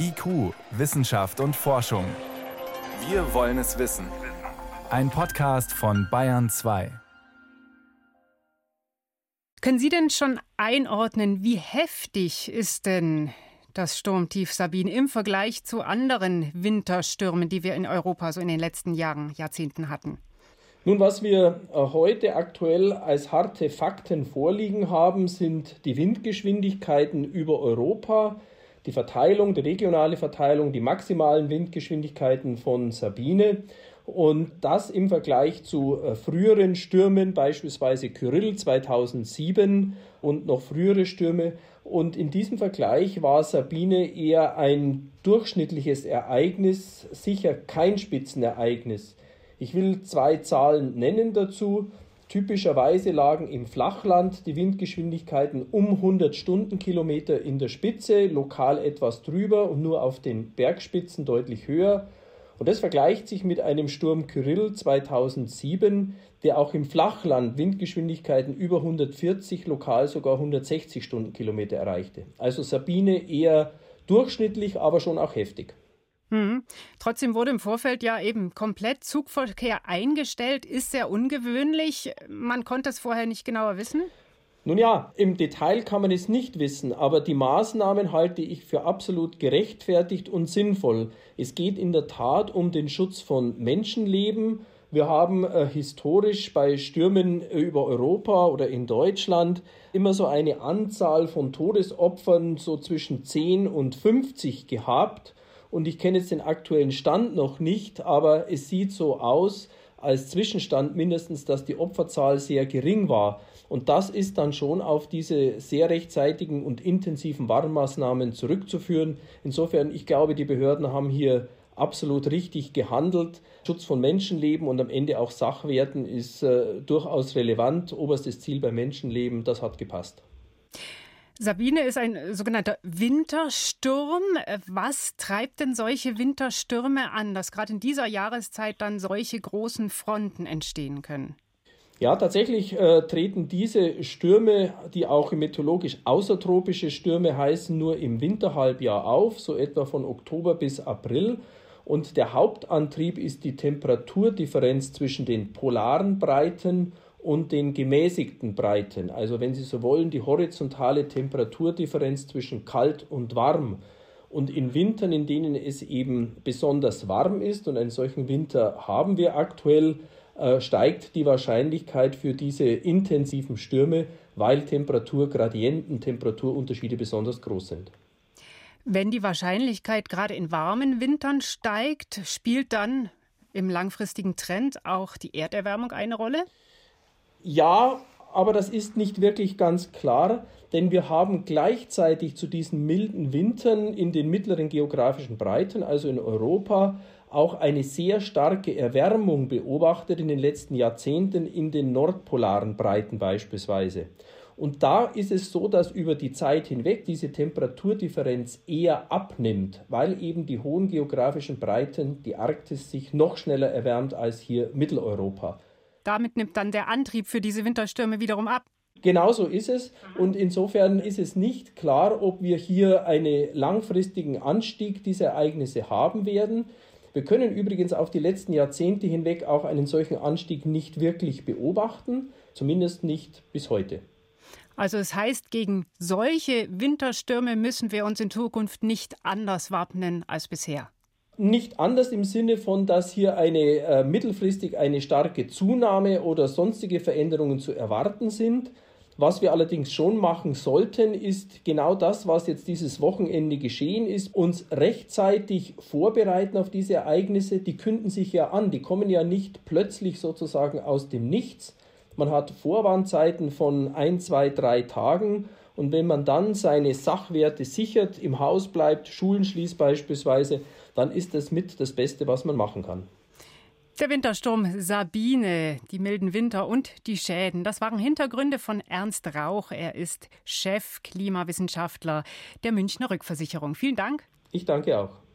IQ, Wissenschaft und Forschung. Wir wollen es wissen. Ein Podcast von Bayern 2. Können Sie denn schon einordnen, wie heftig ist denn das Sturmtief Sabine im Vergleich zu anderen Winterstürmen, die wir in Europa so in den letzten Jahren, Jahrzehnten hatten? Nun, was wir heute aktuell als harte Fakten vorliegen haben, sind die Windgeschwindigkeiten über Europa, die Verteilung, die regionale Verteilung, die maximalen Windgeschwindigkeiten von Sabine und das im Vergleich zu äh, früheren Stürmen, beispielsweise Kyrill 2007 und noch frühere Stürme. Und in diesem Vergleich war Sabine eher ein durchschnittliches Ereignis, sicher kein Spitzenereignis. Ich will zwei Zahlen nennen dazu. Typischerweise lagen im Flachland die Windgeschwindigkeiten um 100 Stundenkilometer in der Spitze, lokal etwas drüber und nur auf den Bergspitzen deutlich höher. Und das vergleicht sich mit einem Sturm Kyrill 2007, der auch im Flachland Windgeschwindigkeiten über 140, lokal sogar 160 Stundenkilometer erreichte. Also Sabine eher durchschnittlich, aber schon auch heftig. Mhm. Trotzdem wurde im Vorfeld ja eben komplett Zugverkehr eingestellt. Ist sehr ungewöhnlich. Man konnte es vorher nicht genauer wissen. Nun ja, im Detail kann man es nicht wissen, aber die Maßnahmen halte ich für absolut gerechtfertigt und sinnvoll. Es geht in der Tat um den Schutz von Menschenleben. Wir haben äh, historisch bei Stürmen über Europa oder in Deutschland immer so eine Anzahl von Todesopfern so zwischen 10 und 50 gehabt und ich kenne jetzt den aktuellen Stand noch nicht, aber es sieht so aus, als Zwischenstand mindestens, dass die Opferzahl sehr gering war. Und das ist dann schon auf diese sehr rechtzeitigen und intensiven Warnmaßnahmen zurückzuführen. Insofern, ich glaube, die Behörden haben hier absolut richtig gehandelt. Schutz von Menschenleben und am Ende auch Sachwerten ist äh, durchaus relevant. Oberstes Ziel bei Menschenleben, das hat gepasst. Sabine ist ein sogenannter Wintersturm. Was treibt denn solche Winterstürme an, dass gerade in dieser Jahreszeit dann solche großen Fronten entstehen können? Ja, tatsächlich äh, treten diese Stürme, die auch meteorologisch außertropische Stürme heißen, nur im Winterhalbjahr auf, so etwa von Oktober bis April. Und der Hauptantrieb ist die Temperaturdifferenz zwischen den polaren Breiten den gemäßigten Breiten. Also wenn Sie so wollen, die horizontale Temperaturdifferenz zwischen kalt und warm. Und in Wintern, in denen es eben besonders warm ist, und einen solchen Winter haben wir aktuell, äh, steigt die Wahrscheinlichkeit für diese intensiven Stürme, weil Temperaturgradienten, Temperaturunterschiede besonders groß sind. Wenn die Wahrscheinlichkeit gerade in warmen Wintern steigt, spielt dann im langfristigen Trend auch die Erderwärmung eine Rolle? Ja, aber das ist nicht wirklich ganz klar, denn wir haben gleichzeitig zu diesen milden Wintern in den mittleren geografischen Breiten, also in Europa, auch eine sehr starke Erwärmung beobachtet in den letzten Jahrzehnten in den nordpolaren Breiten beispielsweise. Und da ist es so, dass über die Zeit hinweg diese Temperaturdifferenz eher abnimmt, weil eben die hohen geografischen Breiten, die Arktis, sich noch schneller erwärmt als hier Mitteleuropa. Damit nimmt dann der Antrieb für diese Winterstürme wiederum ab. Genauso ist es. Und insofern ist es nicht klar, ob wir hier einen langfristigen Anstieg dieser Ereignisse haben werden. Wir können übrigens auf die letzten Jahrzehnte hinweg auch einen solchen Anstieg nicht wirklich beobachten, zumindest nicht bis heute. Also es heißt, gegen solche Winterstürme müssen wir uns in Zukunft nicht anders wappnen als bisher nicht anders im Sinne von, dass hier eine äh, mittelfristig eine starke Zunahme oder sonstige Veränderungen zu erwarten sind. Was wir allerdings schon machen sollten, ist genau das, was jetzt dieses Wochenende geschehen ist, uns rechtzeitig vorbereiten auf diese Ereignisse. Die künden sich ja an, die kommen ja nicht plötzlich sozusagen aus dem Nichts. Man hat Vorwarnzeiten von ein, zwei, drei Tagen und wenn man dann seine Sachwerte sichert, im Haus bleibt, Schulen schließt beispielsweise, dann ist das mit das Beste, was man machen kann. Der Wintersturm Sabine, die milden Winter und die Schäden, das waren Hintergründe von Ernst Rauch. Er ist Chef Klimawissenschaftler der Münchner Rückversicherung. Vielen Dank. Ich danke auch.